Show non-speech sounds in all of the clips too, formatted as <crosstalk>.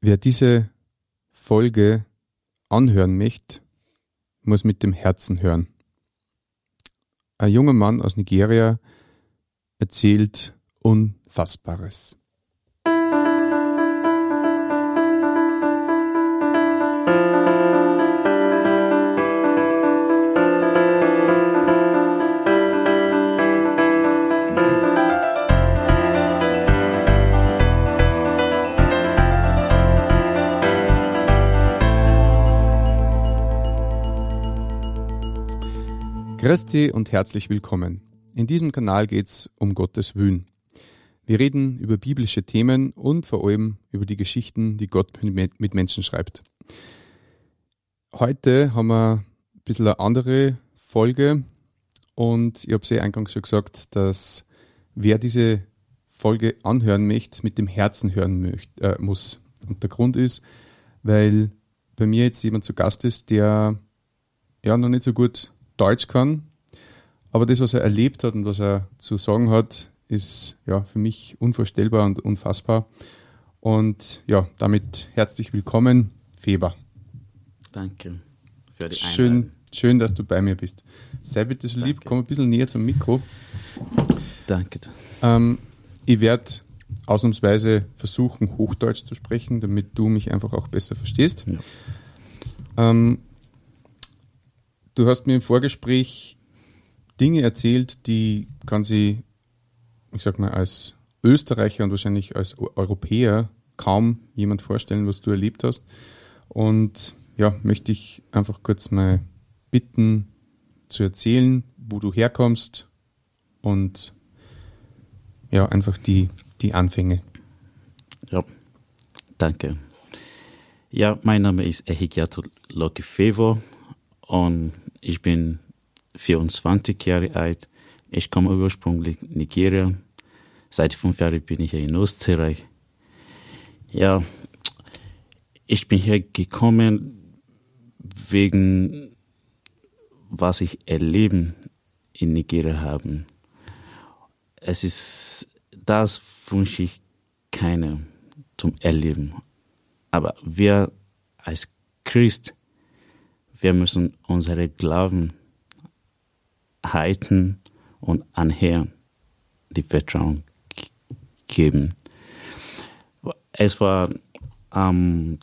Wer diese Folge anhören möchte, muss mit dem Herzen hören. Ein junger Mann aus Nigeria erzählt Unfassbares. Christi und herzlich willkommen. In diesem Kanal geht es um Gottes Wühn. Wir reden über biblische Themen und vor allem über die Geschichten, die Gott mit Menschen schreibt. Heute haben wir ein bisschen eine andere Folge und ich habe ja eingangs schon gesagt, dass wer diese Folge anhören möchte, mit dem Herzen hören möcht, äh, muss. Und der Grund ist, weil bei mir jetzt jemand zu Gast ist, der ja noch nicht so gut Deutsch kann. Aber das, was er erlebt hat und was er zu sagen hat, ist ja für mich unvorstellbar und unfassbar. Und ja, damit herzlich willkommen, Feber. Danke für die schön, schön, dass du bei mir bist. Sei bitte so lieb, komm ein bisschen näher zum Mikro. Danke. Ähm, ich werde ausnahmsweise versuchen, Hochdeutsch zu sprechen, damit du mich einfach auch besser verstehst. Ja. Ähm, Du hast mir im Vorgespräch Dinge erzählt, die kann sie, ich sag mal, als Österreicher und wahrscheinlich als Europäer kaum jemand vorstellen, was du erlebt hast. Und ja, möchte ich einfach kurz mal bitten, zu erzählen, wo du herkommst und ja, einfach die, die Anfänge. Ja, danke. Ja, mein Name ist Ehikiato Lokifevo und ich bin 24 Jahre alt. Ich komme ursprünglich Nigeria. Seit fünf Jahren bin ich hier in Österreich. Ja, ich bin hier gekommen wegen was ich erleben in Nigeria haben. Es ist, das wünsche ich keiner zum Erleben. Aber wir als Christ wir müssen unsere Glauben halten und anhören, die Vertrauen geben. Es war am,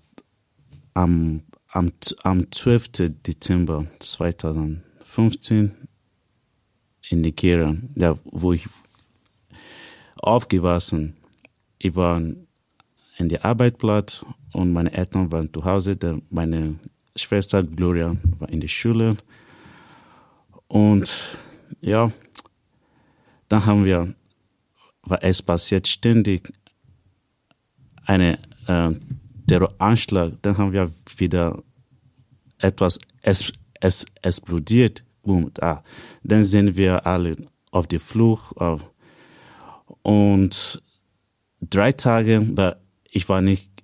am, am, am 12. Dezember 2015 in Nigeria, ja, wo ich aufgewachsen. Ich war in der Arbeitsplatz und meine Eltern waren zu Hause. Meine Schwester Gloria war in der Schule. Und ja, dann haben wir, weil es passiert ständig eine äh, Terroranschlag, dann haben wir wieder etwas es, es explodiert. Boom, da. Dann sind wir alle auf der Flucht. Äh, und drei Tage, ich war nicht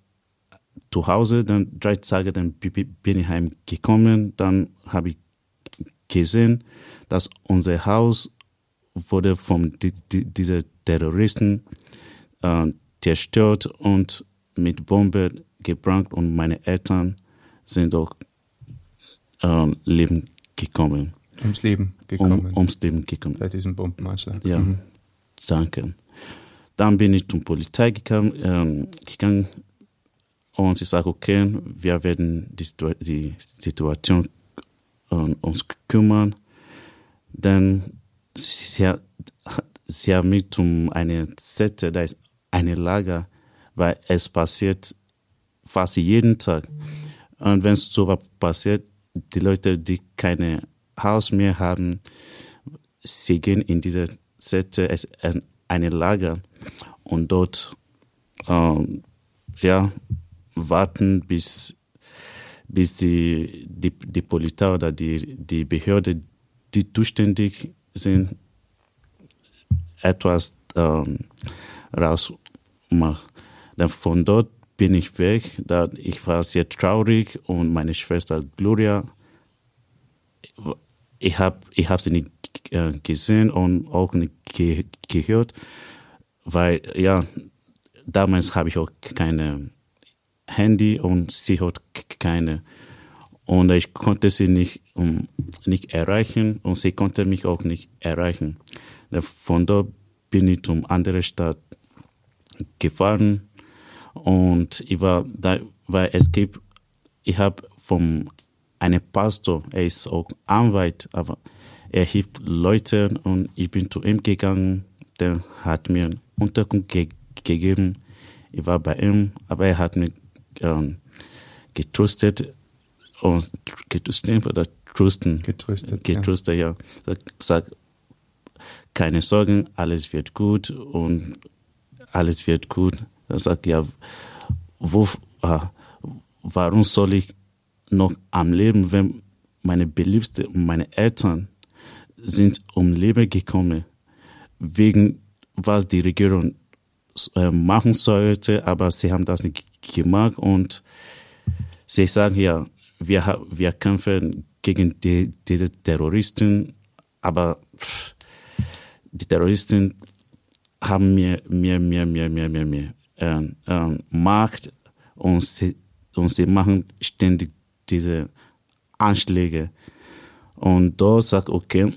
zu Hause, dann drei Tage, dann bin ich heimgekommen, dann habe ich gesehen, dass unser Haus wurde von die, die, diese Terroristen äh, zerstört und mit Bombe gebrannt und meine Eltern sind auch äh, Leben gekommen. Ums Leben gekommen. Um, ums Leben gekommen. Bei diesem Bombenanschlag. Ja, mhm. danke. Dann bin ich zur Polizei gegangen, äh, gegangen und ich sage, okay, wir werden die, die Situation äh, uns kümmern. Dann sie, sie haben mich zum eine Zettel, da ist eine Lager, weil es passiert fast jeden Tag. Und wenn so was passiert, die Leute, die keine Haus mehr haben, sie gehen in diese Zettel, es eine Lager und dort, ähm, ja, warten, bis, bis die, die, die Polizei oder die, die Behörde, die zuständig sind, etwas ähm, rausmacht. Dann von dort bin ich weg. Da ich war sehr traurig und meine Schwester Gloria, ich habe ich hab sie nicht äh, gesehen und auch nicht ge gehört, weil ja damals habe ich auch keine Handy und sie hat keine. Und ich konnte sie nicht, um, nicht erreichen und sie konnte mich auch nicht erreichen. Von dort bin ich zum andere Stadt gefahren und ich war da, weil es gibt, ich habe vom einem Pastor, er ist auch Anwalt, aber er hilft Leuten und ich bin zu ihm gegangen, der hat mir Unterkunft ge gegeben. Ich war bei ihm, aber er hat mich ähm, getröstet und getröstet oder trösten. Getröstet. Getröstet, ja. ja. Sag, keine Sorgen, alles wird gut und alles wird gut. Er sagt, ja, wo, äh, warum soll ich noch am Leben, wenn meine Beliebte meine Eltern sind um Leben gekommen, wegen was die Regierung äh, machen sollte, aber sie haben das nicht gemacht und sie sagen ja, wir, wir kämpfen gegen die, diese Terroristen, aber pff, die Terroristen haben mehr, mehr, mehr, mehr, mehr, mehr, mehr äh, äh, Macht und sie, und sie machen ständig diese Anschläge. Und dort sagt, okay,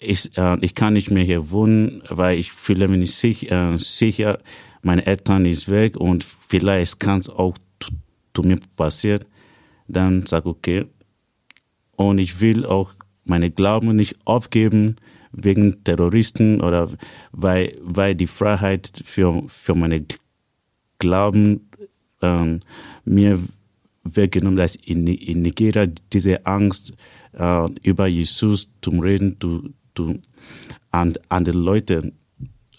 ich, äh, ich kann nicht mehr hier wohnen, weil ich fühle mich nicht sicher, äh, sicher. Meine Eltern ist weg und vielleicht kann es auch zu mir passieren. Dann sag okay. Und ich will auch meine Glauben nicht aufgeben wegen Terroristen oder weil, weil die Freiheit für, für meine Glauben ähm, mir weggenommen, dass in, in Nigeria diese Angst äh, über Jesus zum Reden zu, zu, an, an den Leuten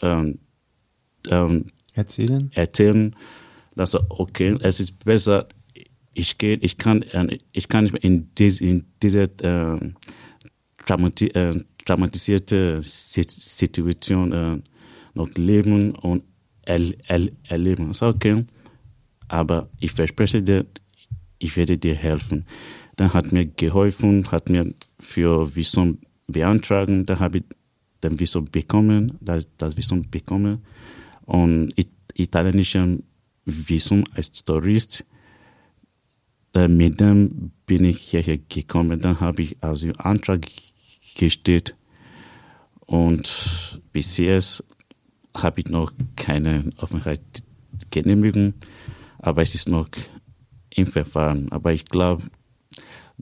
ähm, ähm, erzählen. erzählen, dass okay, es ist besser, ich gehe, ich kann, äh, ich kann nicht mehr in, diese, in dieser äh, traumati äh, traumatisierte Situation äh, noch leben und er, er, erleben. So, okay, aber ich verspreche dir, ich werde dir helfen. Dann hat mir geholfen, hat mir für Visum beantragen, da habe ich den Visum bekommen, das, das Visum bekommen und it, italienisches Visum als Tourist. Äh, mit dem bin ich hierher gekommen, dann habe ich also Antrag gestellt und bis jetzt habe ich noch keine Aufenthaltsgenehmigung, aber es ist noch im Verfahren. Aber ich glaube,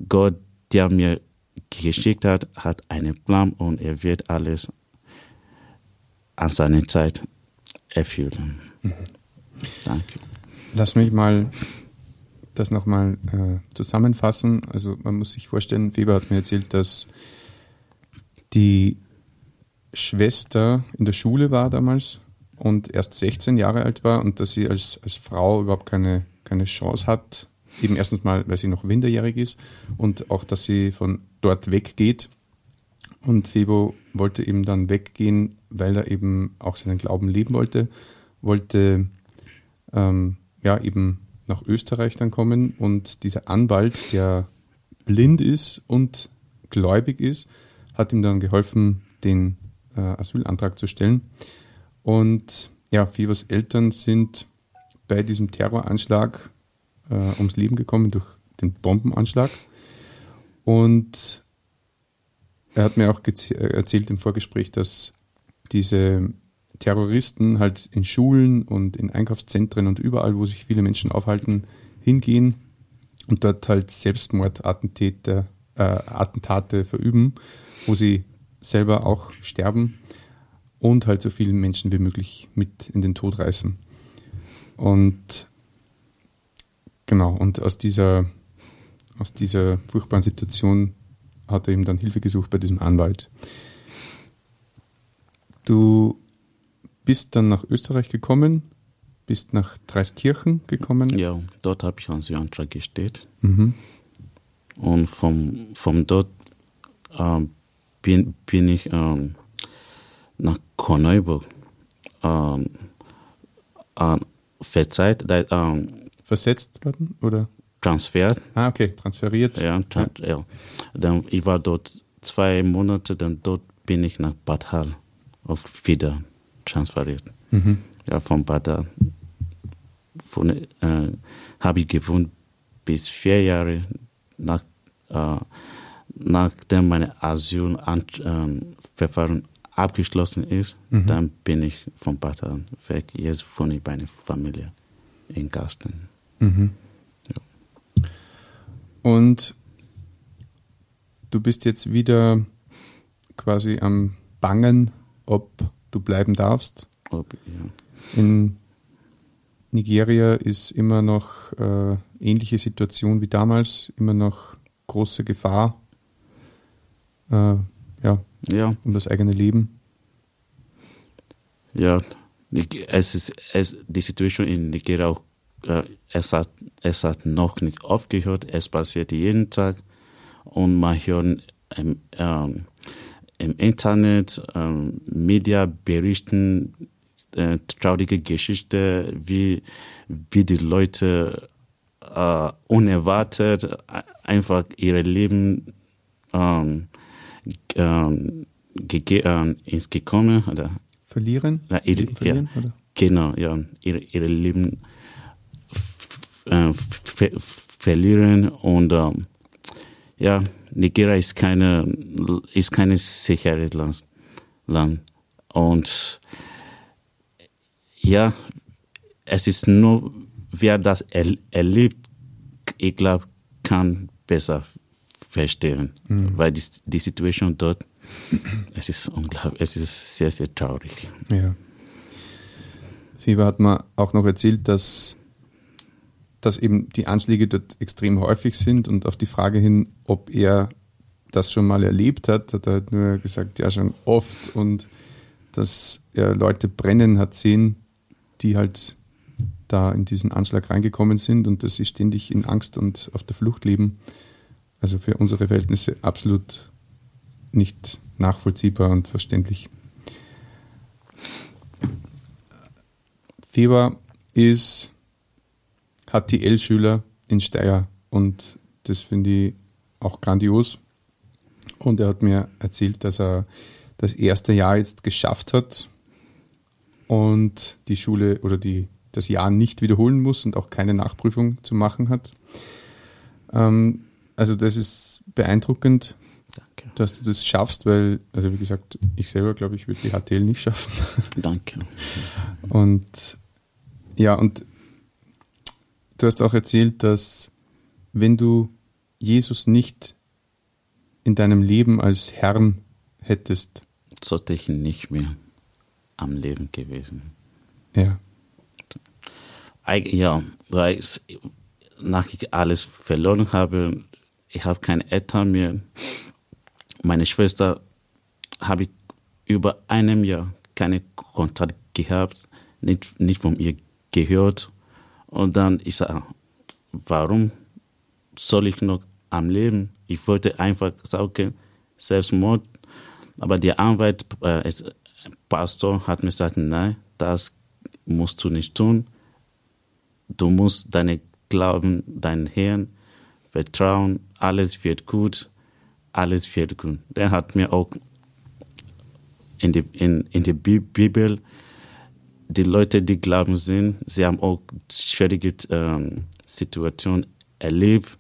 Gott, der mir geschickt hat, hat einen Plan und er wird alles an seiner Zeit erfüllen. Mhm. Danke. Lass mich mal das nochmal äh, zusammenfassen. Also man muss sich vorstellen, Weber hat mir erzählt, dass die Schwester in der Schule war damals und erst 16 Jahre alt war und dass sie als, als Frau überhaupt keine keine Chance hat. Eben erstens mal, weil sie noch minderjährig ist und auch, dass sie von dort weggeht. Und Febo wollte eben dann weggehen, weil er eben auch seinen Glauben leben wollte, wollte ähm, ja eben nach Österreich dann kommen und dieser Anwalt, der blind ist und gläubig ist, hat ihm dann geholfen, den äh, Asylantrag zu stellen. Und ja, Febers Eltern sind bei diesem Terroranschlag äh, ums Leben gekommen durch den Bombenanschlag. Und er hat mir auch äh, erzählt im Vorgespräch, dass diese Terroristen halt in Schulen und in Einkaufszentren und überall, wo sich viele Menschen aufhalten, hingehen und dort halt Selbstmordattentate äh, Attentate verüben, wo sie selber auch sterben und halt so viele Menschen wie möglich mit in den Tod reißen. Und genau, und aus dieser, aus dieser furchtbaren Situation hat er ihm dann Hilfe gesucht bei diesem Anwalt. Du bist dann nach Österreich gekommen, bist nach Dreiskirchen gekommen. Ja, dort habe ich einen Antrag gestellt. Mhm. Und vom, vom dort äh, bin, bin ich ähm, nach Korneuburg ähm, äh, verzeiht, ähm, versetzt worden oder? Transferiert. Ah, okay, transferiert. Ja, trans ja. ja. Dann, ich war dort zwei Monate, dann dort bin ich nach Bad Hall auf wieder transferiert. Mhm. Ja, von Bad Hall, von, äh, habe ich gewohnt bis vier Jahre nach, äh, nachdem meine Asylverfahren ähm, abgeschlossen ist, mhm. dann bin ich vom Vater weg. Jetzt wohne ich bei einer Familie in Gasten. Mhm. Ja. Und du bist jetzt wieder quasi am Bangen, ob du bleiben darfst. Ob, ja. In Nigeria ist immer noch äh, ähnliche Situation wie damals, immer noch große Gefahr äh, ja, ja. um das eigene Leben. Ja, es ist, es, die Situation in Nigeria auch, äh, es, hat, es hat noch nicht aufgehört, es passiert jeden Tag. Und man hört im, ähm, im Internet, ähm, Media berichten äh, traurige Geschichte, wie, wie die Leute äh, unerwartet einfach ihre Leben ähm, ähm, äh, ins gekommen oder verlieren, ja, ihre, verlieren ja, genau ja. Ihre, ihre Leben äh, verlieren und ähm, ja Nigeria ist keine ist keine sichere Land, Land und ja es ist nur wer das er, erlebt ich glaube kann besser verstehen, mhm. weil die, die Situation dort, es ist unglaublich, es ist sehr, sehr traurig. Ja. Fieber hat mir auch noch erzählt, dass, dass eben die Anschläge dort extrem häufig sind und auf die Frage hin, ob er das schon mal erlebt hat, hat er halt nur gesagt, ja schon oft und dass er Leute brennen hat sehen, die halt da in diesen Anschlag reingekommen sind und dass sie ständig in Angst und auf der Flucht leben. Also für unsere Verhältnisse absolut nicht nachvollziehbar und verständlich. Feber ist HTL-Schüler in Steyr und das finde ich auch grandios. Und er hat mir erzählt, dass er das erste Jahr jetzt geschafft hat und die Schule oder die, das Jahr nicht wiederholen muss und auch keine Nachprüfung zu machen hat. Ähm, also das ist beeindruckend, Danke. dass du das schaffst, weil, also wie gesagt, ich selber glaube, ich würde die HTL nicht schaffen. Danke. Und ja, und du hast auch erzählt, dass wenn du Jesus nicht in deinem Leben als Herrn hättest, sollte ich nicht mehr am Leben gewesen. Ja. Ja, weil ich, nach ich alles verloren habe, ich habe keine Eltern mehr. Meine Schwester habe ich über einem Jahr keine Kontakt gehabt, nicht, nicht von ihr gehört. Und dann, ich sage, warum soll ich noch am Leben? Ich wollte einfach sagen, Selbstmord. Aber der Anwalt, äh, Pastor hat mir gesagt, nein, das musst du nicht tun. Du musst deine Glauben, deinen Herrn vertrauen, alles wird gut, alles wird gut. Der hat mir auch in, die, in, in der Bibel, die Leute, die glauben sind, sie haben auch schwierige ähm, Situationen erlebt.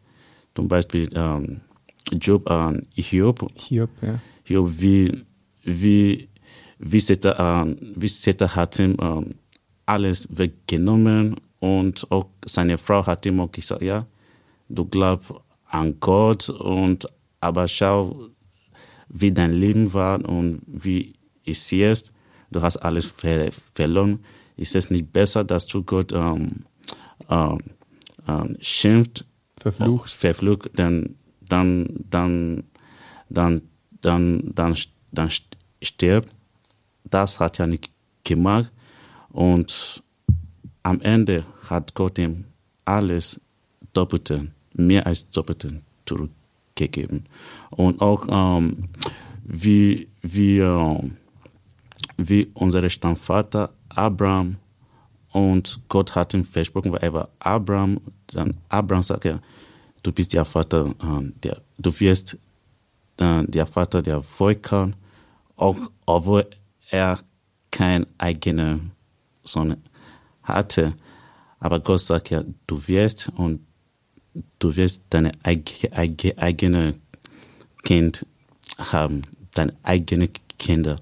Zum Beispiel ähm, Job an äh, Hiob. Hiob, ja. Hiob, wie, wie, wie Seta, äh, wie Seta hat ihm äh, alles weggenommen und auch seine Frau hat ihm auch gesagt, ja, du glaubst an Gott und aber schau, wie dein Leben war und wie es jetzt. Du hast alles ver verloren. Ist es nicht besser, dass du Gott ähm, ähm, ähm, schimpft, verflucht, verflucht dann, dann, dann, dann, dann, dann, dann stirbt? Das hat er nicht gemacht. Und am Ende hat Gott ihm alles Doppelte mehr als Doppelten zurückgegeben. Und auch ähm, wie, wie, äh, wie unser Stammvater Abraham und Gott hat ihm versprochen, weil er war Abraham, dann Abraham sagt er, du bist der Vater, äh, der, du wirst äh, der Vater der Völker, auch obwohl er kein eigener Sohn hatte. Aber Gott sagt ja, du wirst und du wirst deine eigene, eigene Kind haben, deine eigene Kinder.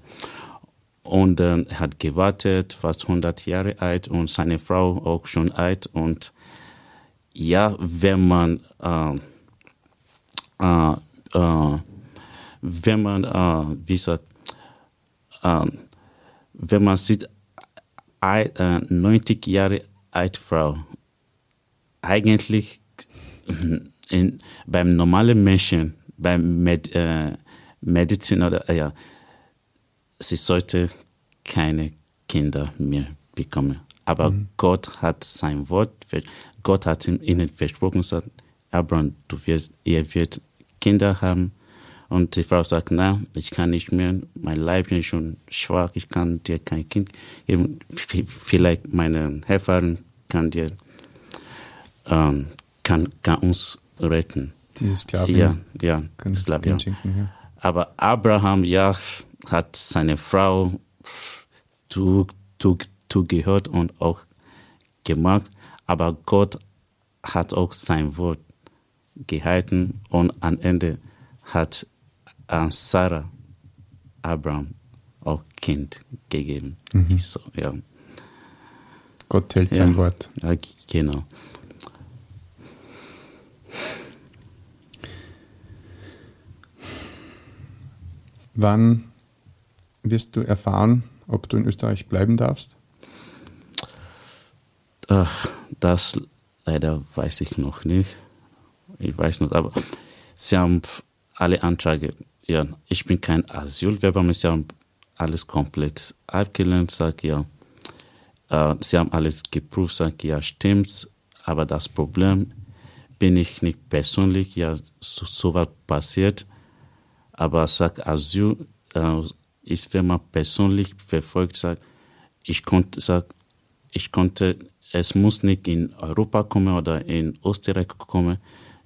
Und äh, hat gewartet, fast 100 Jahre alt und seine Frau auch schon alt. Und ja, wenn man, äh, äh, äh wenn man, äh, wie gesagt, äh, wenn man sieht, 90 Jahre alte Frau, eigentlich in, beim normalen Menschen, beim Med, Medizin oder ja, sie sollte keine Kinder mehr bekommen. Aber mhm. Gott hat sein Wort, Gott hat ihnen versprochen, sagt, Abraham, du wirst, ihr wird Kinder haben. Und die Frau sagt, na, ich kann nicht mehr, mein Leib ist schon schwach, ich kann dir kein Kind geben. Vielleicht meine Helferin kann dir, ähm, kann, kann uns retten. Die Sklavin. Ja, ja. Sklavin, ja. Aber Abraham, ja, hat seine Frau zugehört und auch gemacht, aber Gott hat auch sein Wort gehalten und am Ende hat an Sarah Abraham auch Kind gegeben. Mhm. So, ja. Gott hält ja, sein Wort. Ja, genau. Wann wirst du erfahren, ob du in Österreich bleiben darfst? Ach, das leider weiß ich noch nicht. Ich weiß nicht, aber sie haben alle Anträge, ja, ich bin kein Asylwerber, sie haben alles komplett abgelehnt, sag ja. Äh, sie haben alles geprüft, sag ja, stimmt, aber das Problem bin ich nicht persönlich, ja, so, so was passiert, aber sag Asyl, äh, ist, wenn man persönlich verfolgt sagt, ich konnte, sag, ich konnte, es muss nicht in Europa kommen oder in Österreich kommen.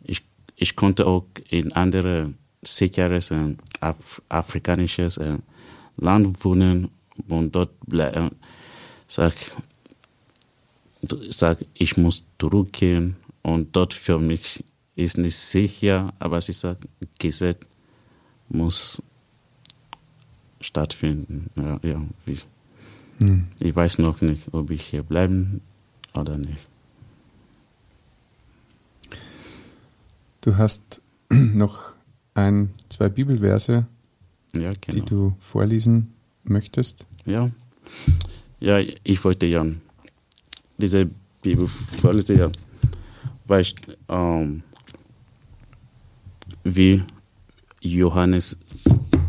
Ich, ich konnte auch in andere sicheres Af afrikanisches äh, Land wohnen und dort bleiben. Sag, sag, ich muss zurückgehen und dort für mich ist nicht sicher, aber sie sagt, Gesetz muss stattfinden. Ja, ja. Ich, hm. ich weiß noch nicht, ob ich hier bleiben oder nicht. Du hast <clears throat> noch ein, zwei Bibelverse, ja, genau. die du vorlesen möchtest. Ja, ja ich wollte ja diese Bibel vorlesen, ja, weil ich, ähm, wie Johannes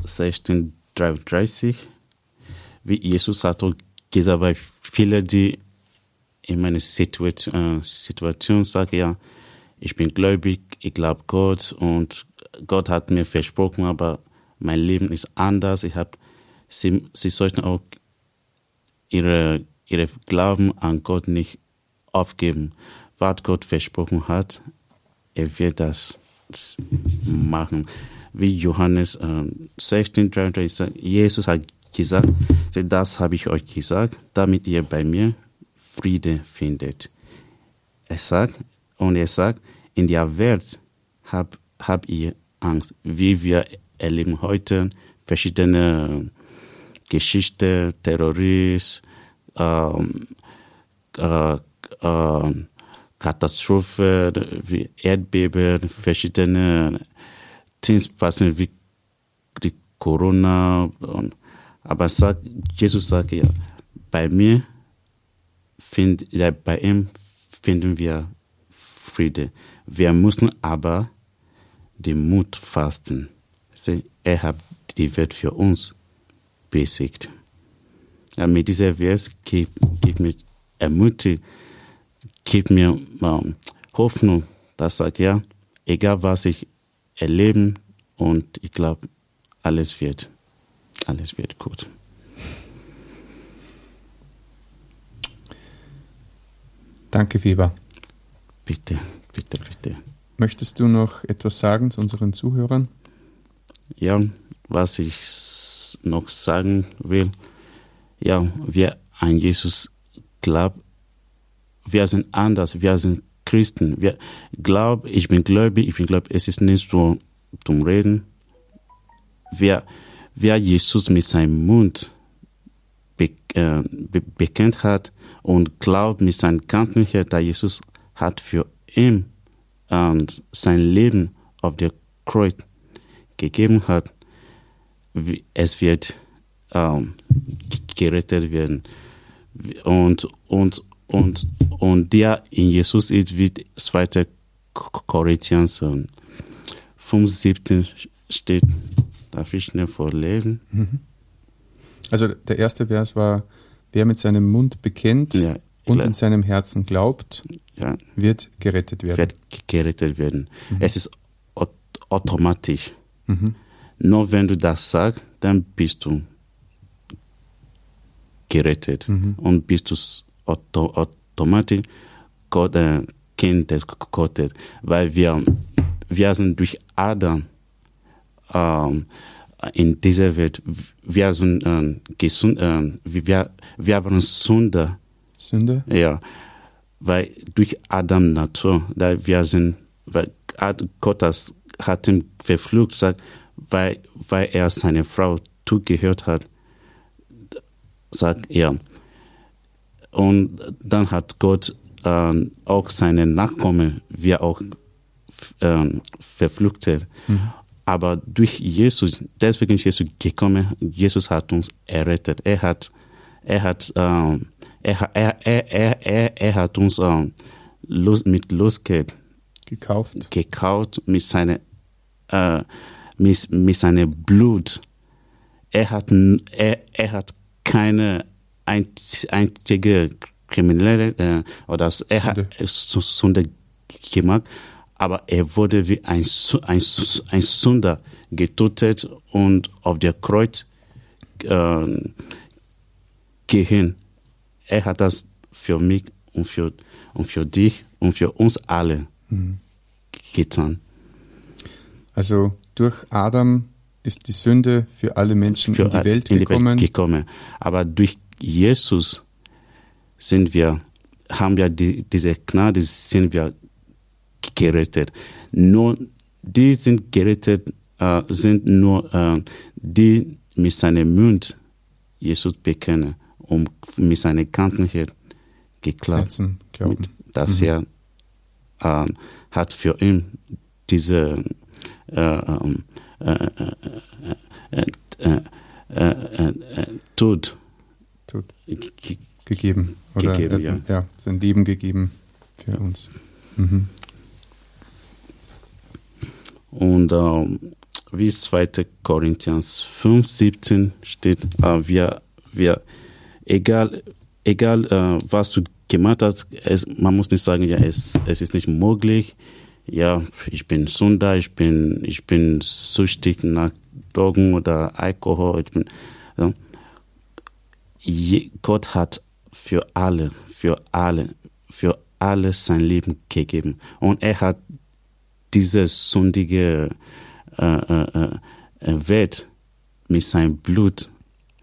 16, 33, wie Jesus hat auch gesagt, weil viele, die in meiner Situation, äh, Situation sagen, ja, ich bin gläubig, ich glaube Gott und Gott hat mir versprochen, aber mein Leben ist anders. Ich habe, sie, sie sollten auch ihre, ihre Glauben an Gott nicht aufgeben. Was Gott versprochen hat, er wird das machen wie Johannes äh, 16, 33 sagt, Jesus hat gesagt, das habe ich euch gesagt, damit ihr bei mir Friede findet. Er sagt, und er sagt, in der Welt habt hab ihr Angst, wie wir erleben heute verschiedene Geschichten, Terrorismus, ähm, äh, äh, Katastrophen Erdbeben, verschiedene Things passen wie die Corona. Aber sagt, Jesus sagt ja, bei mir, find, ja, bei ihm finden wir Friede. Wir müssen aber den Mut fasten. Er hat die Welt für uns besiegt. Ja, mit dieser Vers gibt, gibt mir ermutigt, gibt mir um, Hoffnung, dass sagt ja, egal was ich erleben und ich glaube, alles wird, alles wird gut. Danke, Fieber. Bitte, bitte, bitte. Möchtest du noch etwas sagen zu unseren Zuhörern? Ja, was ich noch sagen will, ja, wer an Jesus glaubt, wir sind anders, wir sind Christen. Wir glaub, ich bin gläubig, ich bin gläubig, es ist nicht so zum Reden. Wer, wer Jesus mit seinem Mund be, äh, be, bekennt hat und glaubt mit seinem Kenntnis, dass Jesus hat für ihn und sein Leben auf der Kreuz gegeben hat, es wird ähm, gerettet werden. Und, und, und, und der in Jesus ist, wie 2. Korinther 5, 17 steht. Darf ich schnell vorlesen? Mhm. Also der erste Vers war, wer mit seinem Mund bekennt ja, und in seinem Herzen glaubt, ja, wird gerettet werden. Wird gerettet werden. Mhm. Es ist automatisch. Mhm. Nur wenn du das sagst, dann bist du gerettet mhm. und bist du auto automatisch Gott, äh, Kind des Gottes, weil wir, wir sind durch Adam ähm, in dieser Welt, wir sind äh, gesund, äh, wir, wir waren Sünder. Sünde? Ja, weil durch Adam Natur, da wir sind, weil Gott hat ihn verflucht, sagt, weil, weil er seine Frau zugehört hat, sagt er. Und dann hat Gott äh, auch seine Nachkommen, wir auch äh, verfluchtet. Mhm. Aber durch Jesus, deswegen ist Jesus gekommen, Jesus hat uns errettet. Er hat, er hat, äh, er, er, er, er, er, hat uns äh, los, mit Losgeld gekauft. gekauft mit seiner äh, mit, mit seinem Blut. Er hat, er, er hat keine einzige Kriminelle äh, oder er hat Sünde gemacht, aber er wurde wie ein, ein, ein Sünder getötet und auf der Kreuz äh, gehen. Er hat das für mich und für, und für dich und für uns alle mhm. getan. Also durch Adam ist die Sünde für alle Menschen für in die Welt in gekommen. Die Welt gekommen. Aber durch Jesus sind wir, haben wir die, diese Gnade, sind wir gerettet. Nur die sind gerettet, äh, sind nur äh, die mit seinem Mund Jesus bekennen und mit seiner Kantenheit geklappt, dass mhm. er äh, hat für ihn diese Tod, Tod. gegeben. Oder gegeben, ja. ja. sein Leben gegeben für uns. Mhm. Und ähm, wie 2. Korinthians 5, 17 steht, äh, wir, wir, egal, egal äh, was du gemacht hast, es, man muss nicht sagen, ja, es, es ist nicht möglich, ja, ich bin Sünder, ich bin, ich bin süchtig nach Drogen oder Alkohol. Ich bin, ja. Gott hat für alle, für alle, für alle sein Leben gegeben. Und er hat diese sündige äh, äh, äh, Welt mit seinem Blut,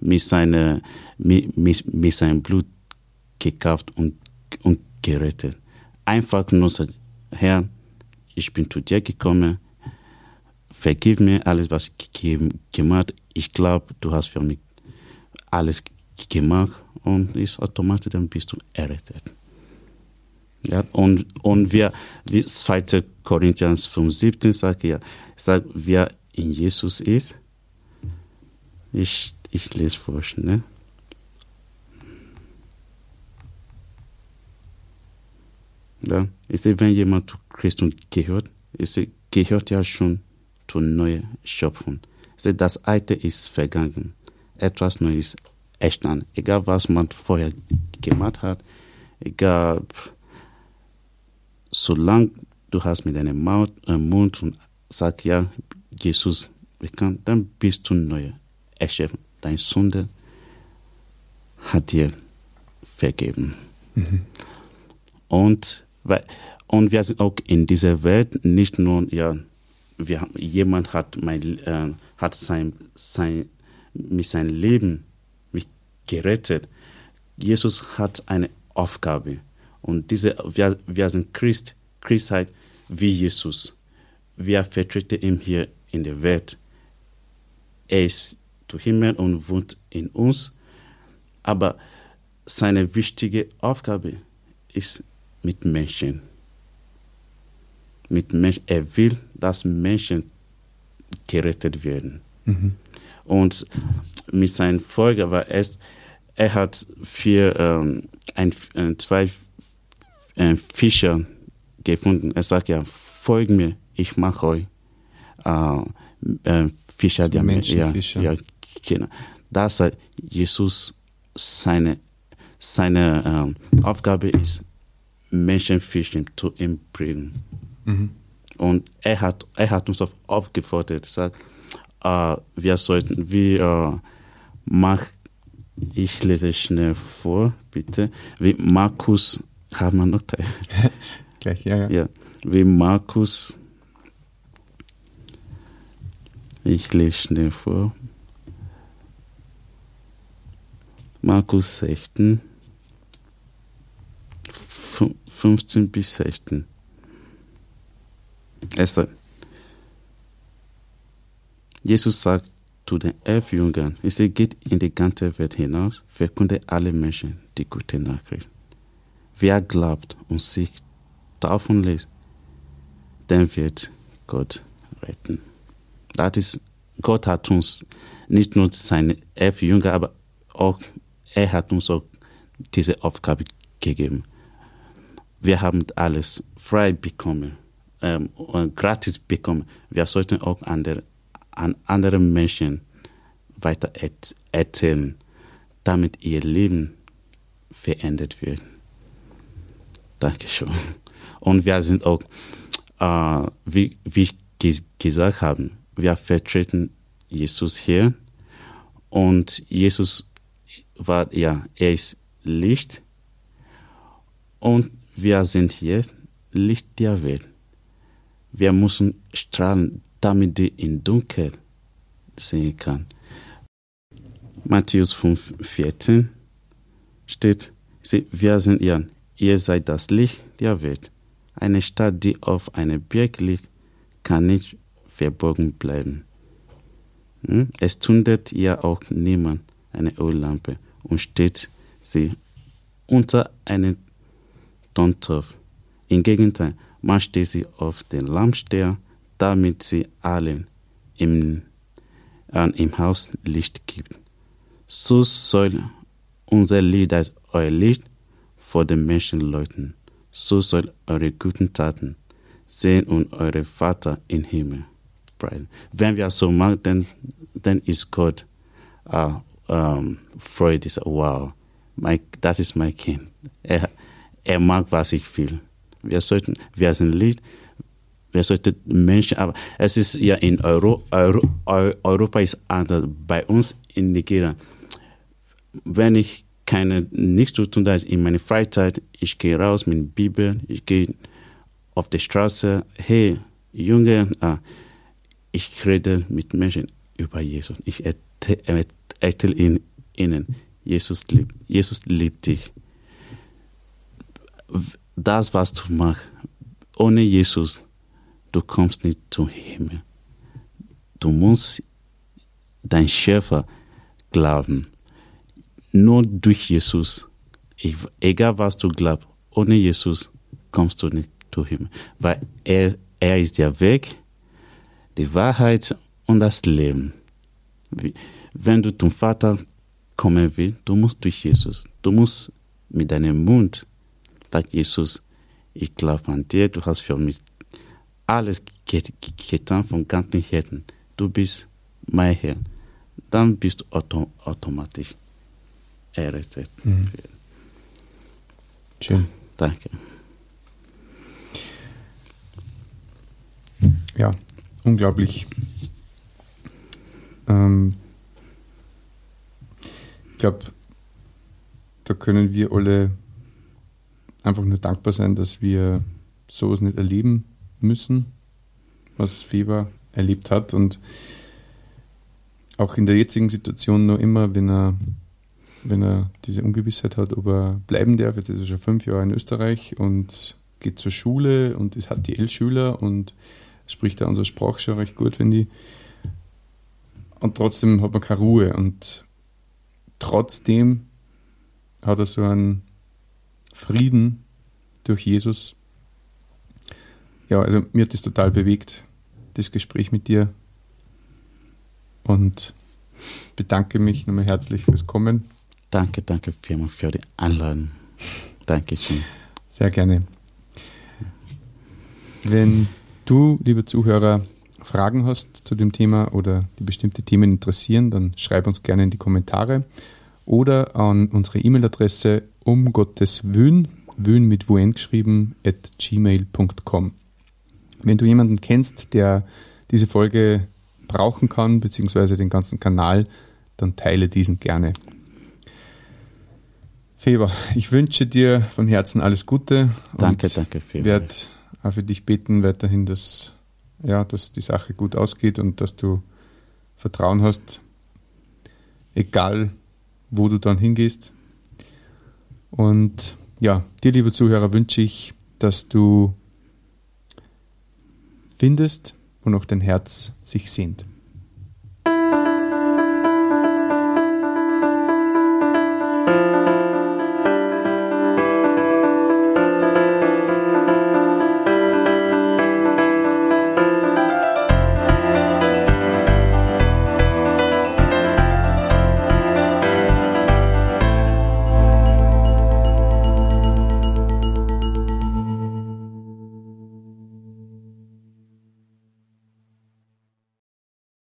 mit, seiner, mit, mit, mit seinem Blut gekauft und, und gerettet. Einfach nur sagen, Herr, ich bin zu dir gekommen, vergib mir alles, was ich gemacht Ich glaube, du hast für mich alles gemacht und ist automatisch, bist du errettet. Ja, und, und wir, wie 2. Korinthians 5, 17 sagt ja, sagt, wer in Jesus ist, ich, ich lese vor, ne? Ja, ich sehe, wenn jemand zu Christus gehört, sehe, gehört ja schon zur neuen Schöpfung. Ich sehe, das Alte ist vergangen. Etwas Neues ist entstanden. Egal, was man vorher gemacht hat, egal, solange du hast mit deinem Mund, äh, Mund und sagst, ja, Jesus bekannt, dann bist du neu erschaffen. Deine Sünde hat dir vergeben. Mhm. Und weil, und wir sind auch in dieser Welt nicht nur, ja, wir, jemand hat, mein, äh, hat sein, sein, mit seinem Leben gerettet. Jesus hat eine Aufgabe Und diese, wir, wir sind Christ, Christheit wie Jesus. Wir vertreten ihn hier in der Welt. Er ist zu Himmel und wohnt in uns. Aber seine wichtige Aufgabe ist mit Menschen. Mit Menschen. Er will, dass Menschen gerettet werden. Mhm. Und mit seinen Folgen war es, er hat vier, ähm, ein, ein, zwei äh, Fischer gefunden. Er sagt ja, folgt mir, ich mache euch äh, äh, Fischer der Menschen. Ja, ja, genau. Das hat Jesus seine, seine äh, Aufgabe ist, Menschenfischen zu bringen. Mhm. Und er hat, er hat uns aufgefordert, sagt, äh, wir sollten, wie äh, Mark, ich lese schnell vor, bitte, wie Markus, haben wir noch Teil? <laughs> Gleich, ja, ja. ja. Wie Markus, ich lese schnell vor, Markus 16, 15 bis 16. Esther. Jesus sagt zu den elf Jüngern, es geht in die ganze Welt hinaus, verkunde alle Menschen die gute Nachricht. Wer glaubt und sich taufen lässt, den wird Gott retten. Das ist, Gott hat uns nicht nur seine elf Jünger, aber auch, er hat uns auch diese Aufgabe gegeben. Wir haben alles frei bekommen ähm, gratis bekommen. Wir sollten auch andere, an andere Menschen weiter erzählen, damit ihr Leben verändert wird. Dankeschön. Und wir sind auch, äh, wie, wie ich gesagt habe, wir vertreten Jesus hier. Und Jesus war, ja, er ist Licht. Und wir sind hier Licht der Welt. Wir müssen strahlen, damit die in Dunkel sehen kann. Matthäus 5, 14 steht, wir sind ihr, ihr seid das Licht der Welt. Eine Stadt, die auf einem Berg liegt, kann nicht verborgen bleiben. Hm? Es tundet ja auch niemand eine Öllampe und steht sie unter einen Tontopf. Im Gegenteil, man steht sie auf den Lampsteher, damit sie allen im, äh, im Haus Licht gibt. So soll unser Lied als euer Licht vor den Menschen läuten. So soll eure guten Taten sehen und eure Vater im Himmel preisen. Wenn wir so machen, dann, dann ist Gott uh, um, freut. Wow, my, das ist mein Kind. Er, er mag, was ich will. Wir sollten, wir sind Licht, wir sollten Menschen, aber es ist ja in Euro, Euro, Europa ist anders. Bei uns in Nigeria, wenn ich keine nichts zu tun habe in meiner Freizeit, ich gehe raus mit der Bibel, ich gehe auf die Straße, hey, Junge, ah, ich rede mit Menschen über Jesus. Ich erzähle ihnen, Jesus liebt, Jesus liebt dich das, was du machst, ohne Jesus, du kommst nicht zum Himmel. Du musst dein Schöpfer glauben. Nur durch Jesus, egal was du glaubst, ohne Jesus kommst du nicht zum Himmel. Weil er, er ist der Weg, die Wahrheit und das Leben. Wenn du zum Vater kommen willst, du musst durch Jesus. Du musst mit deinem Mund sagt Jesus, ich glaube an dir, du hast für mich alles getan von ganzem Herzen. Du bist mein Herr. Dann bist du auto automatisch errettet. Mhm. Schön. Danke. Ja, unglaublich. Ähm, ich glaube, da können wir alle einfach nur dankbar sein, dass wir sowas nicht erleben müssen, was Feber erlebt hat. Und auch in der jetzigen Situation noch immer, wenn er, wenn er diese Ungewissheit hat, ob er bleiben darf. Jetzt ist er schon fünf Jahre in Österreich und geht zur Schule und ist HTL-Schüler und spricht da unsere Sprache schon recht gut, finde ich. Und trotzdem hat man keine Ruhe und trotzdem hat er so einen Frieden durch Jesus. Ja, also mir hat das total bewegt, das Gespräch mit dir. Und bedanke mich nochmal herzlich fürs Kommen. Danke, danke vielmals für die Einladung. Dankeschön. Sehr gerne. Wenn du, lieber Zuhörer, Fragen hast zu dem Thema oder die bestimmte Themen interessieren, dann schreib uns gerne in die Kommentare oder an unsere E-Mail-Adresse um Gottes Wün, Wün mit Wun geschrieben, at gmail.com. Wenn du jemanden kennst, der diese Folge brauchen kann, beziehungsweise den ganzen Kanal, dann teile diesen gerne. Feber, ich wünsche dir von Herzen alles Gute. Danke, danke. Ich werde auch für dich beten weiterhin, dass, ja, dass die Sache gut ausgeht und dass du Vertrauen hast, egal wo du dann hingehst. Und ja, dir, liebe Zuhörer, wünsche ich, dass du findest, wo noch dein Herz sich sehnt.